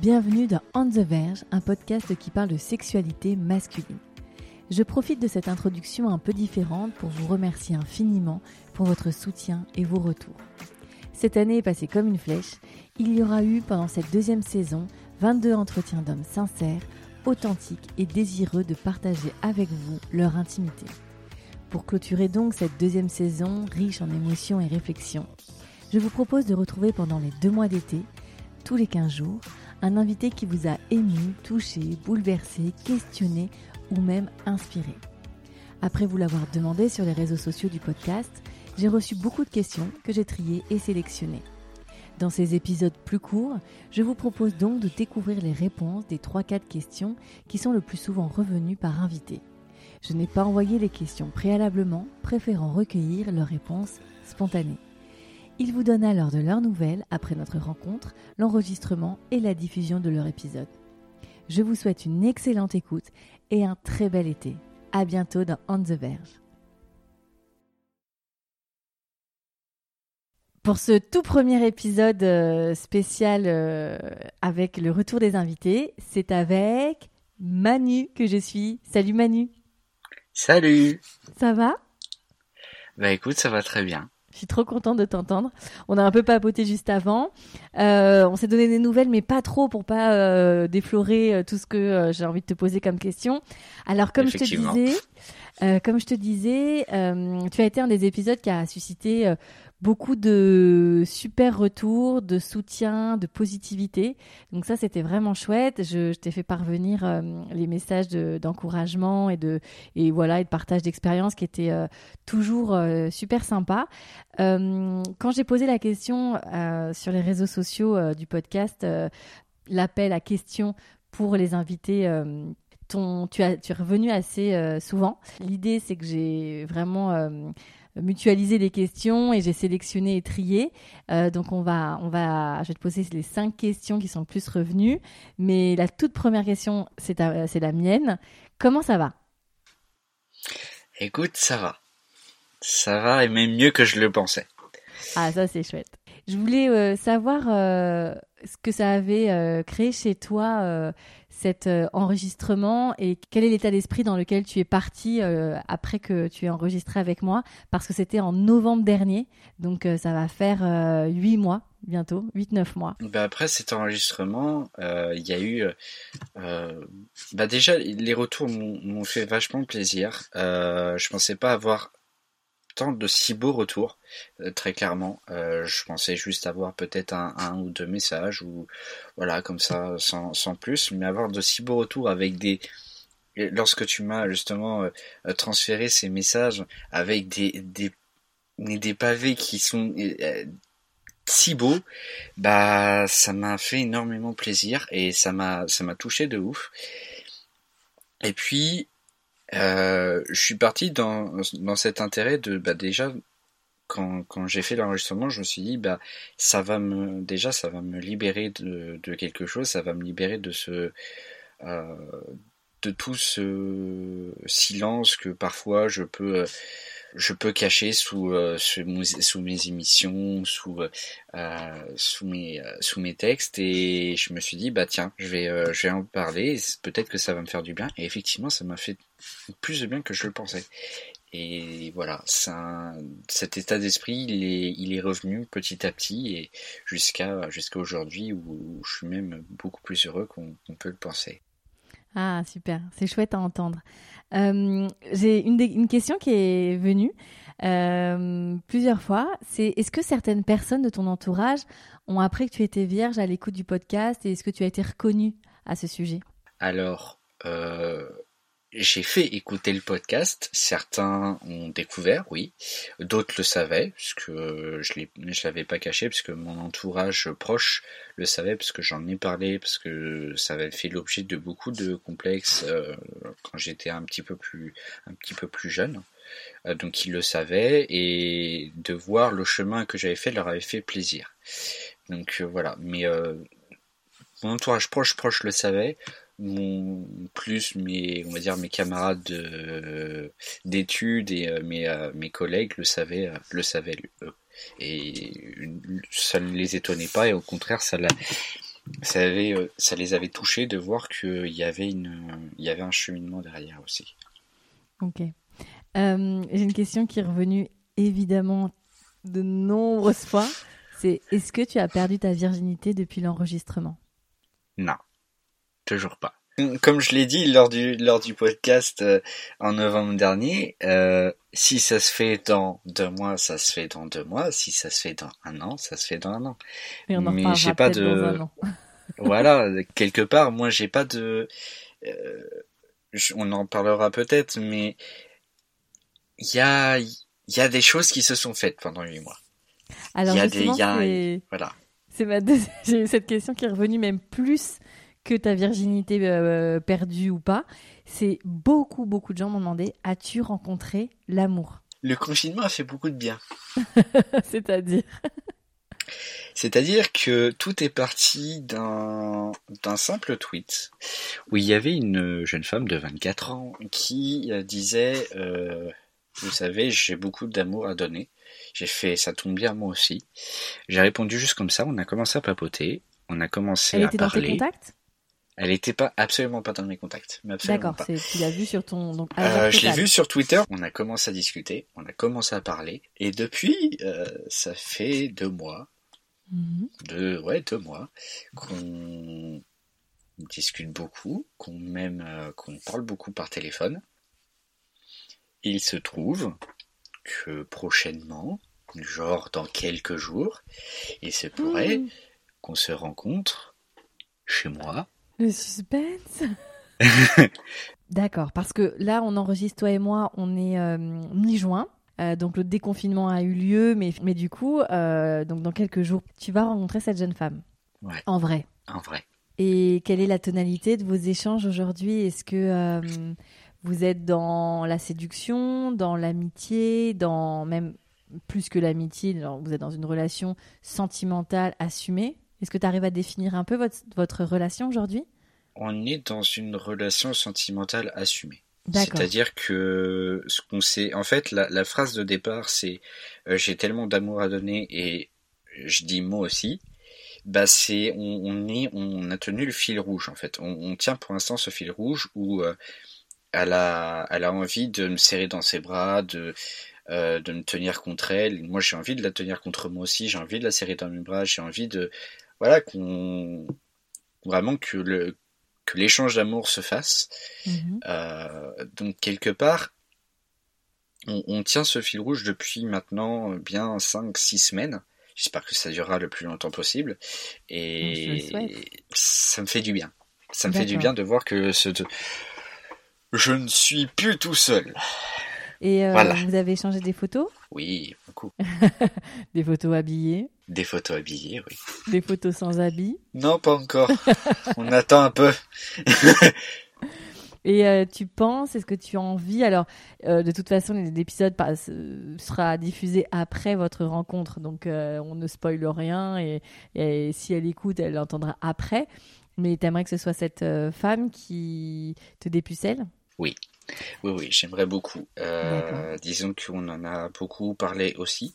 Bienvenue dans On the Verge, un podcast qui parle de sexualité masculine. Je profite de cette introduction un peu différente pour vous remercier infiniment pour votre soutien et vos retours. Cette année est passée comme une flèche. Il y aura eu pendant cette deuxième saison 22 entretiens d'hommes sincères, authentiques et désireux de partager avec vous leur intimité. Pour clôturer donc cette deuxième saison riche en émotions et réflexions, je vous propose de retrouver pendant les deux mois d'été, tous les 15 jours, un invité qui vous a ému, touché, bouleversé, questionné ou même inspiré. Après vous l'avoir demandé sur les réseaux sociaux du podcast, j'ai reçu beaucoup de questions que j'ai triées et sélectionnées. Dans ces épisodes plus courts, je vous propose donc de découvrir les réponses des 3-4 questions qui sont le plus souvent revenues par invité. Je n'ai pas envoyé les questions préalablement, préférant recueillir leurs réponses spontanées. Ils vous donnent alors de leurs nouvelles après notre rencontre, l'enregistrement et la diffusion de leur épisode. Je vous souhaite une excellente écoute et un très bel été. À bientôt dans On the Verge. Pour ce tout premier épisode euh, spécial euh, avec le retour des invités, c'est avec Manu que je suis. Salut Manu. Salut. Ça va? Bah écoute, ça va très bien. Je suis trop contente de t'entendre. On a un peu papoté juste avant. Euh, on s'est donné des nouvelles, mais pas trop pour pas euh, déflorer euh, tout ce que euh, j'ai envie de te poser comme question. Alors, comme je te disais, euh, comme je te disais, tu as été un des épisodes qui a suscité beaucoup de super retours, de soutien, de positivité. Donc ça, c'était vraiment chouette. Je, t'ai fait parvenir euh, les messages d'encouragement et de et voilà de partage d'expérience qui étaient euh, toujours euh, super sympas. quand j'ai posé la question sur les réseaux sociaux du podcast, l'appel à questions pour les invités. Ton, tu, as, tu es revenu assez souvent. L'idée, c'est que j'ai vraiment mutualiser les questions et j'ai sélectionné et trié. Euh, donc on va, on va, je vais te poser les cinq questions qui sont le plus revenues. Mais la toute première question, c'est la mienne. Comment ça va? Écoute, ça va. Ça va et même mieux que je le pensais. Ah, ça c'est chouette. Je voulais euh, savoir euh, ce que ça avait créé chez toi cet euh, enregistrement et quel est l'état d'esprit dans lequel tu es parti euh, après que tu aies enregistré avec moi? Parce que c'était en novembre dernier, donc euh, ça va faire huit mois bientôt, 8-9 mois. Bah après cet enregistrement, il y a eu... bah déjà, les retours m'ont fait vachement plaisir. je pensais pas avoir de si beaux retours, euh, très clairement. Euh, je pensais juste avoir peut-être un, ou deux messages, ou voilà, comme ça, sans, plus, mais avoir de si beaux retours avec des... Lorsque tu m'as justement euh, transféré ces messages avec des, des, des pavés qui sont si beaux, bah ça m'a fait énormément plaisir et ça m'a touché de ouf. Et puis euh, je suis parti dans, dans cet intérêt de bah déjà quand, quand j'ai fait l'enregistrement, je me suis dit bah ça va me déjà ça va me libérer de, de quelque chose, ça va me libérer de ce euh, de tout ce silence que parfois je peux je peux cacher sous, euh, sous, mes émissions, sous, euh, sous, mes, euh, sous mes textes. Et je me suis dit, bah tiens, je vais, euh, je vais en parler, peut-être que ça va me faire du bien. Et effectivement, ça m'a fait plus de bien que je le pensais. Et voilà, cet état d'esprit, il est, il est revenu petit à petit et jusqu'à jusqu'à aujourd'hui où, je suis même beaucoup plus heureux qu'on peut le penser. Ah, super, c'est chouette à entendre. Euh, j'ai une, question qui est venue euh, plusieurs fois. C'est est-ce que certaines personnes de ton entourage ont appris que tu étais vierge à l'écoute du podcast et est-ce que tu as été reconnu à ce sujet? Alors, euh, j'ai fait écouter le podcast. Certains ont découvert, oui. D'autres le savaient, puisque je ne l'avais pas caché, puisque mon entourage proche le savait, parce que j'en ai parlé, parce que ça avait fait l'objet de beaucoup de complexes euh, quand j'étais un petit peu plus, un petit peu plus jeune. Euh, donc ils le savaient, et de voir le chemin que j'avais fait leur avait fait plaisir. Donc euh, voilà. Mais mon entourage proche proche le savait mon plus mes on va dire mes camarades d'études et euh, mes, euh, mes collègues le savaient euh, le savaient eux. Et ça ne les étonnait pas et au contraire ça ça avait ça les avait touchés de voir qu'il y avait une il y avait un cheminement derrière aussi. Ok. J'ai une question qui est revenue évidemment de nombreuses fois. C'est est-ce que tu as perdu ta virginité depuis l'enregistrement? Non Toujours pas. Comme je l'ai dit lors du lors du podcast euh, en novembre dernier, euh, si ça se fait dans deux mois, ça se fait dans deux mois. Si ça se fait dans un an, ça se fait dans un an. Mais j'ai pas de. voilà, quelque part, moi j'ai pas de. Euh, on en parlera peut-être, mais il y a il y a des choses qui se sont faites pendant huit mois. Alors il y a des, y a, voilà. C'est ma j'ai cette question qui est revenue même plus que ta virginité euh, perdue ou pas, c'est beaucoup, beaucoup de gens m'ont demandé as-tu rencontré l'amour? Le confinement a fait beaucoup de bien. C'est-à-dire? C'est-à-dire que tout est parti d'un simple tweet où il y avait une jeune femme de 24 ans qui euh, disait euh, Vous savez, j'ai beaucoup d'amour à donner. J'ai fait ça tombe bien moi aussi. J'ai répondu juste comme ça, on a commencé à papoter, on a commencé Elle à était parler. Dans tes contacts? Elle n'était pas absolument pas dans mes contacts. D'accord, tu l'as vu sur ton. Donc, euh, je l'ai vu sur Twitter. On a commencé à discuter, on a commencé à parler, et depuis, euh, ça fait deux mois, mhm. deux ouais deux mois qu'on discute beaucoup, qu'on même euh, qu'on parle beaucoup par téléphone. il se trouve que prochainement, genre dans quelques jours, il se pourrait mmh. qu'on se rencontre chez moi le suspense D'accord, parce que là, on enregistre, toi et moi, on est euh, mi-juin. Euh, donc le déconfinement a eu lieu, mais, mais du coup, euh, donc dans quelques jours, tu vas rencontrer cette jeune femme. Ouais. En vrai. En vrai. Et quelle est la tonalité de vos échanges aujourd'hui? Est-ce que vous êtes dans la séduction, dans l'amitié, dans même plus que l'amitié, vous êtes dans une relation sentimentale assumée? Est-ce que tu arrives à définir un peu votre, votre relation aujourd'hui? On est dans une relation sentimentale assumée. C'est-à-dire que ce qu'on sait, en fait, la, phrase de départ, c'est euh, j'ai tellement d'amour à donner et je dis moi aussi. Bah c'est on, est on a tenu le fil rouge en fait. On, tient pour l'instant ce fil rouge où euh, elle a elle a envie de me serrer dans ses bras, de euh, de me tenir contre elle. Moi j'ai envie de la tenir contre moi aussi. J'ai envie de la serrer dans mes bras. J'ai envie de voilà, qu'on vraiment que le que l'échange d'amour se fasse. Mhm. Euh, donc quelque part, on, tient ce fil rouge depuis maintenant bien 5-6 semaines. J'espère que ça durera le plus longtemps possible. Et ça me fait du bien. Ça me fait du bien de voir que ce... je ne suis plus tout seul. Et euh, vous avez échangé des photos? Oui, beaucoup. des photos habillées Des photos habillées, oui. Des photos sans habits Non, pas encore. On attend un peu. Et euh, tu penses, est-ce que tu as envie? Alors, euh, de toute façon, l'épisode sera diffusé après votre rencontre, donc on ne spoile rien. Et, et, si elle écoute, elle l'entendra après. Mais tu aimerais que ce soit cette femme qui te dépucelle Oui. Oui, oui, j'aimerais beaucoup. Euh, disons qu'on en a beaucoup parlé aussi.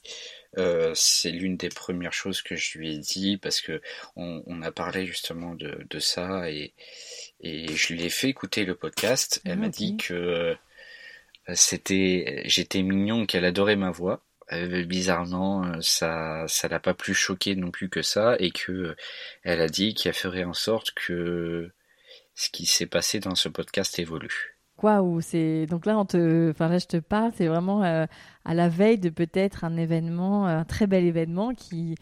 Euh, c'est l'une des premières choses que je lui ai dit parce que on, a parlé justement de, ça et, et je lui ai fait écouter le podcast. Elle m'a ah, dit que euh, c'était, j'étais mignon, qu'elle adorait ma voix. bizarrement, ça, ça l'a pas plus choqué non plus que ça et que elle a dit qu'elle ferait en sorte que ce qui s'est passé dans ce podcast évolue ou c'est donc là on te enfin là je te parle c'est vraiment euh, à la veille de peut-être un événement un très bel événement qui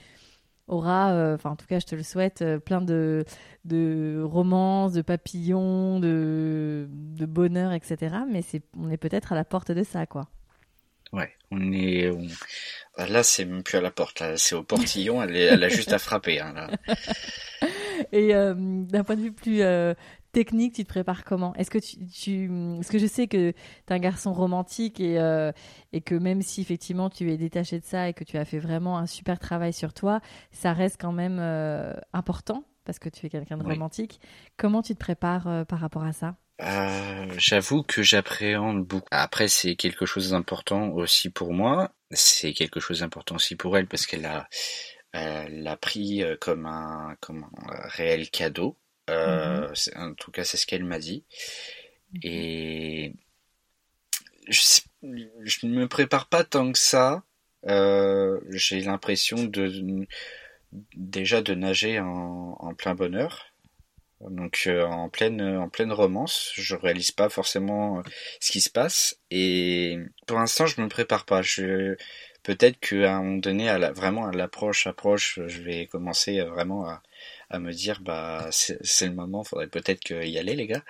aura, enfin en tout cas je te le souhaite, plein de, de romances, de papillons, de, de bonheur, etc. Mais c'est, on est peut-être à la porte de ça, quoi. Ouais, on est. Ah, là, c'est même plus à la porte, là, c'est au portillon, elle, elle a juste à frapper. Hein, là. Et euh, d'un point de vue plus euh, technique, tu te prépares comment? Est-ce que tu, tu, Parce que je sais que tu es un garçon romantique et, euh, et que même si effectivement tu es détaché de ça et que tu as fait vraiment un super travail sur toi, ça reste quand même important parce que tu es quelqu'un de romantique. Comment tu te prépares par rapport à ça? Euh, j'avoue que j'appréhende beaucoup. Après, c'est quelque chose d'important aussi pour moi. C'est quelque chose d'important aussi pour elle parce qu'elle a, l'a pris euh, comme un, comme un réel cadeau. Euh, mm-hmm. En tout cas, c'est ce qu'elle m'a dit. Mm-hmm. Et je, je, ne me prépare pas tant que ça. J'ai l'impression de déjà de nager en, en plein bonheur donc euh, en pleine en pleine romance, je réalise pas forcément euh, ce qui se passe et pour l'instant je me prépare pas. Je peut-être qu'à un moment donné, à la, vraiment à l'approche approche, je vais commencer euh, vraiment à, à me dire bah c'est le moment, faudrait peut-être y aller les gars.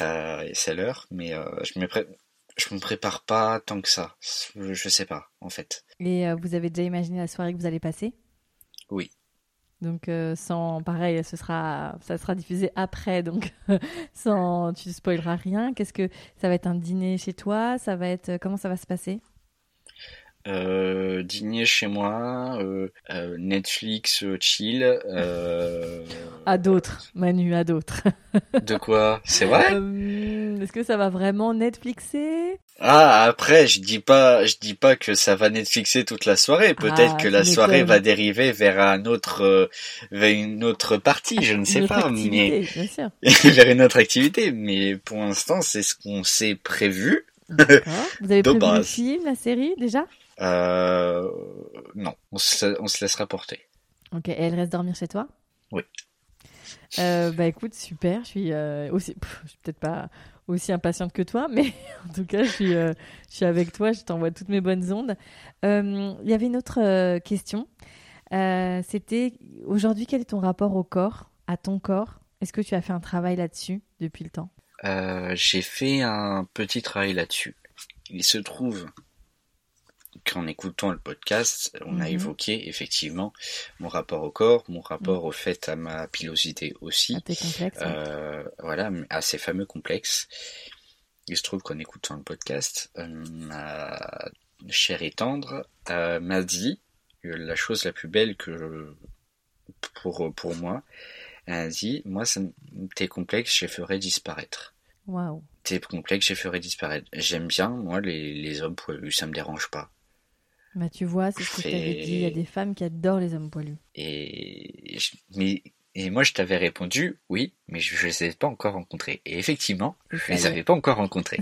Euh, c'est l'heure, mais je me je me prépare pas tant que ça. Je, je sais pas en fait. Et vous avez déjà imaginé la soirée que vous allez passer? Oui. Donc euh, sans pareil, ce sera ça sera diffusé après donc sans tu spoileras rien. Qu'est-ce que ça va être un dîner chez toi? Ça va être comment ça va se passer? Euh, dîner chez moi, euh, euh Netflix, chill. À d'autres, Manu, à d'autres. de quoi? C'est vrai? Est-ce que ça va vraiment Netflixer? Ah, après, je dis pas, je dis pas que ça va Netflixer toute la soirée. Peut-être ah, que la soirée va dériver vers un autre, vers une autre partie, je ne sais pas, mais bien sûr. vers une autre activité. Mais pour l'instant, c'est ce qu'on s'est prévu. Vous avez prévu le film, la série déjà? Non, on se, on se laissera porter. Ok, et elle reste dormir chez toi? Oui. Euh, bah écoute, super. Je suis euh, aussi, je suis peut-être pas aussi impatiente que toi, mais en tout cas, je suis, je suis avec toi. Je t'envoie toutes mes bonnes ondes. Il y avait une autre question. C'était aujourd'hui, quel est ton rapport au corps, à ton corps? Est-ce que tu as fait un travail là-dessus depuis le temps? J'ai fait un petit travail là-dessus. Il se trouve qu'en écoutant le podcast, on a mhm. évoqué effectivement mon rapport au corps, mon rapport mhm. au fait à ma pilosité aussi, euh, voilà, à ces fameux complexes. Il se trouve qu'en écoutant le podcast, euh, ma chère et tendre euh, m'a dit la chose la plus belle que pour pour moi, elle a dit moi tes complexes je les ferai disparaître. Waouh. Tes complexes je les ferai disparaître. J'aime bien moi les les hommes poilus, ça me dérange pas. Bah, tu vois, c'est ce que je t'avais dit. Il y a des femmes qui adorent les hommes poilus. Et, mais, et moi, je t'avais répondu oui, mais je ne les ai pas encore rencontrés. Et effectivement, je ne les avais pas encore rencontrés.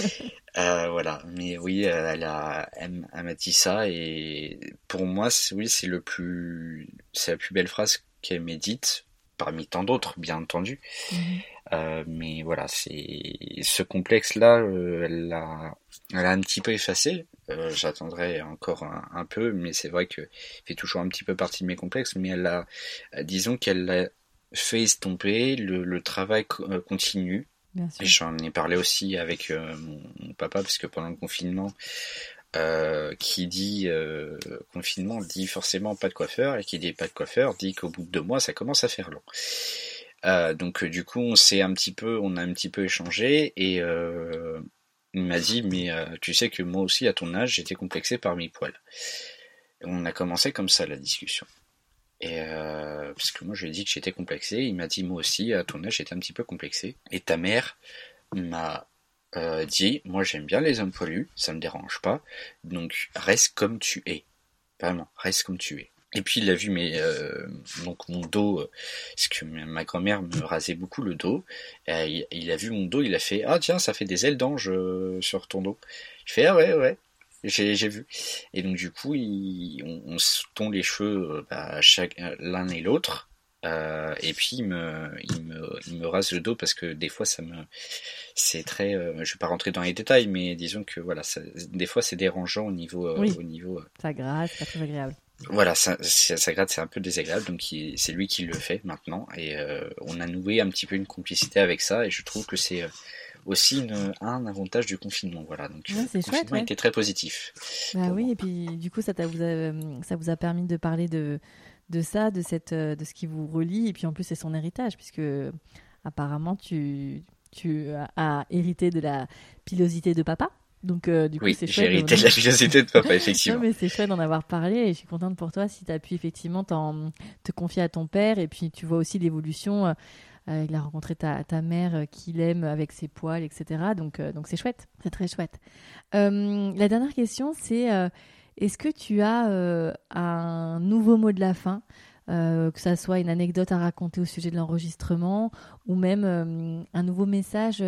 euh, voilà. Mais oui, elle, a, elle, m'a dit ça. Et pour moi, oui, c'est le plus, c'est la plus belle phrase qu'elle m'ait dite, parmi tant d'autres, bien entendu. Mhm. Euh, mais voilà, c'est ce complexe-là, euh, elle l'a, un petit peu effacé. Euh, j'attendrai encore un, peu, mais c'est vrai que fait toujours un petit peu partie de mes complexes. Mais elle a, disons qu'elle l'a fait estomper. Le, travail continue. J'en ai parlé aussi avec mon, papa parce que pendant le confinement, qui dit confinement dit forcément pas de coiffeur et qui dit pas de coiffeur dit qu'au bout de deux mois ça commence à faire long. Euh, donc euh, du coup, on s'est un petit peu, on a un petit peu échangé et euh, il m'a dit, mais tu sais que moi aussi à ton âge, j'étais complexé par mes poils. On a commencé comme ça la discussion. Et parce que moi je lui ai dit que j'étais complexé, il m'a dit moi aussi à ton âge j'étais un petit peu complexé. Et ta mère m'a dit, moi j'aime bien les hommes poilus, ça me dérange pas, donc reste comme tu es. Vraiment, reste comme tu es. Et puis il a vu mes euh, donc mon dos, euh, parce que ma grand-mère me rasait beaucoup le dos. Et il, a vu mon dos, il a fait ah tiens ça fait des ailes d'ange euh, sur ton dos. Je fais ah ouais ouais j'ai vu. Et donc du coup il, on, se tond les cheveux bah, chaque l'un et l'autre. Et puis il me, il me il me rase le dos parce que des fois ça me c'est très je vais pas rentrer dans les détails mais disons que voilà ça, des fois c'est dérangeant au niveau au niveau ça grasse pas très agréable voilà, ça, ça, gratte, c'est un peu désagréable, donc c'est lui qui le fait maintenant, et euh, on a noué un petit peu une complicité avec ça, et je trouve que c'est euh, aussi un avantage du confinement, voilà. Donc le confinement était très positif. Bah oui, et puis du coup ça, vous a, ça vous a permis de parler de, de ça, de cette, de ce qui vous relie, et puis en plus c'est son héritage, puisque apparemment tu, tu as hérité de la pilosité de papa. Donc, euh, du coup, oui, c'est chouette. J'ai hérité de la curiosité de papa, effectivement. non, mais c'est chouette d'en avoir parlé et je suis contente pour toi si tu as pu effectivement te confier à ton père et puis tu vois aussi l'évolution. Euh, il a rencontré ta, ta mère euh, qu'il aime avec ses poils, etc. Donc, donc c'est chouette, c'est très chouette. la dernière question, c'est est-ce que tu as un nouveau mot de la fin que ça soit une anecdote à raconter au sujet de l'enregistrement ou même un nouveau message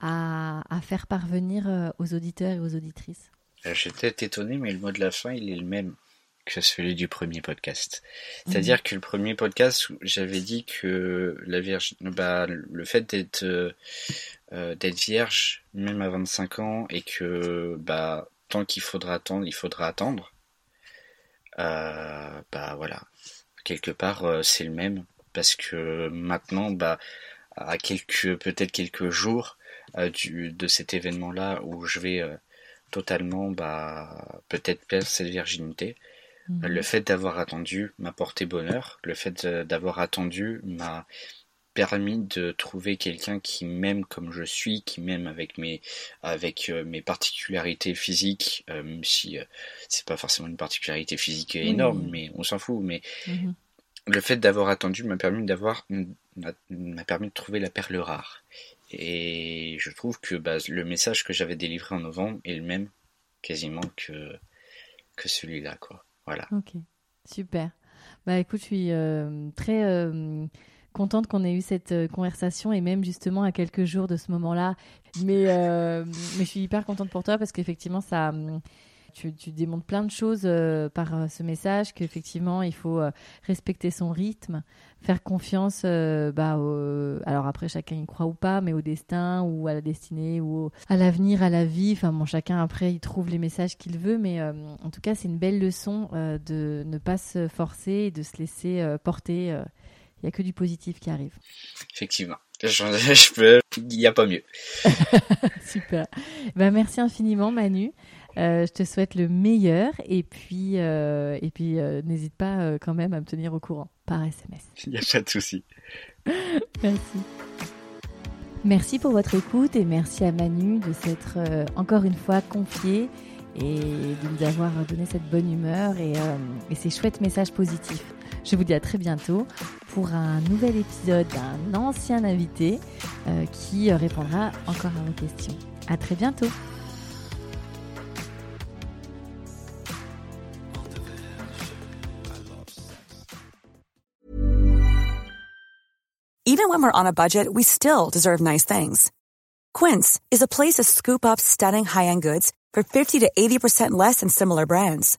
à, faire parvenir euh, aux auditeurs et aux auditrices? Euh, J'étais étonné, mais le mot de la fin, il est le même que celui du premier podcast. C'est-à-dire mhm. que le premier podcast, j'avais dit que la vierge, bah, le fait d'être euh, d'être vierge, même à 25 ans, et que bah, tant qu'il faudra attendre, il faudra attendre. bah voilà, quelque part c'est le même parce que maintenant, bah à quelques peut-être quelques jours, euh, du, de cet événement-là où je vais euh, totalement bah, peut-être perdre cette virginité. Mhm. Le fait d'avoir attendu m'a porté bonheur. Le fait d'avoir attendu m'a permis de trouver quelqu'un qui m'aime comme je suis, qui m'aime avec mes avec euh, mes particularités physiques, même si c'est pas forcément une particularité physique énorme, mais on s'en fout. Mais mhm. le fait d'avoir attendu m'a permis d'avoir m'a permis de trouver la perle rare. Et je trouve que bah, le message que j'avais délivré en novembre est le même quasiment que, que celui-là. Quoi. Voilà. Ok, super. Bah écoute, je suis euh, très euh, contente qu'on ait eu cette euh, conversation et même justement à quelques jours de ce moment-là. Mais, mais je suis hyper contente pour toi parce qu'effectivement, ça tu, tu, démontres plein de choses euh, par euh, ce message, qu'effectivement, il faut euh, respecter son rythme, faire confiance, bah, alors après, chacun y croit ou pas, mais au destin ou à la destinée ou à l'avenir, à la vie. Enfin, bon, chacun après, il trouve les messages qu'il veut, mais en tout cas, c'est une belle leçon de ne pas se forcer et de se laisser porter. Il n'y a que du positif qui arrive. Effectivement. Je, peux... Il n'y a pas mieux. Super. Ben, merci infiniment, Manu. Euh, je te souhaite le meilleur et puis, euh, et puis euh, n'hésite pas quand même à me tenir au courant par SMS. Il n'y a pas de souci. merci. Merci pour votre écoute et merci à Manu de s'être encore une fois confié et de nous avoir donné cette bonne humeur et, et, ces chouettes messages positifs. Je vous dis à très bientôt pour un nouvel épisode d'un ancien invité qui répondra encore à vos questions. À très bientôt. Even when we're on a budget, we still deserve nice things. Quince is a place to scoop up stunning high-end goods for 50 to 80% less than similar brands.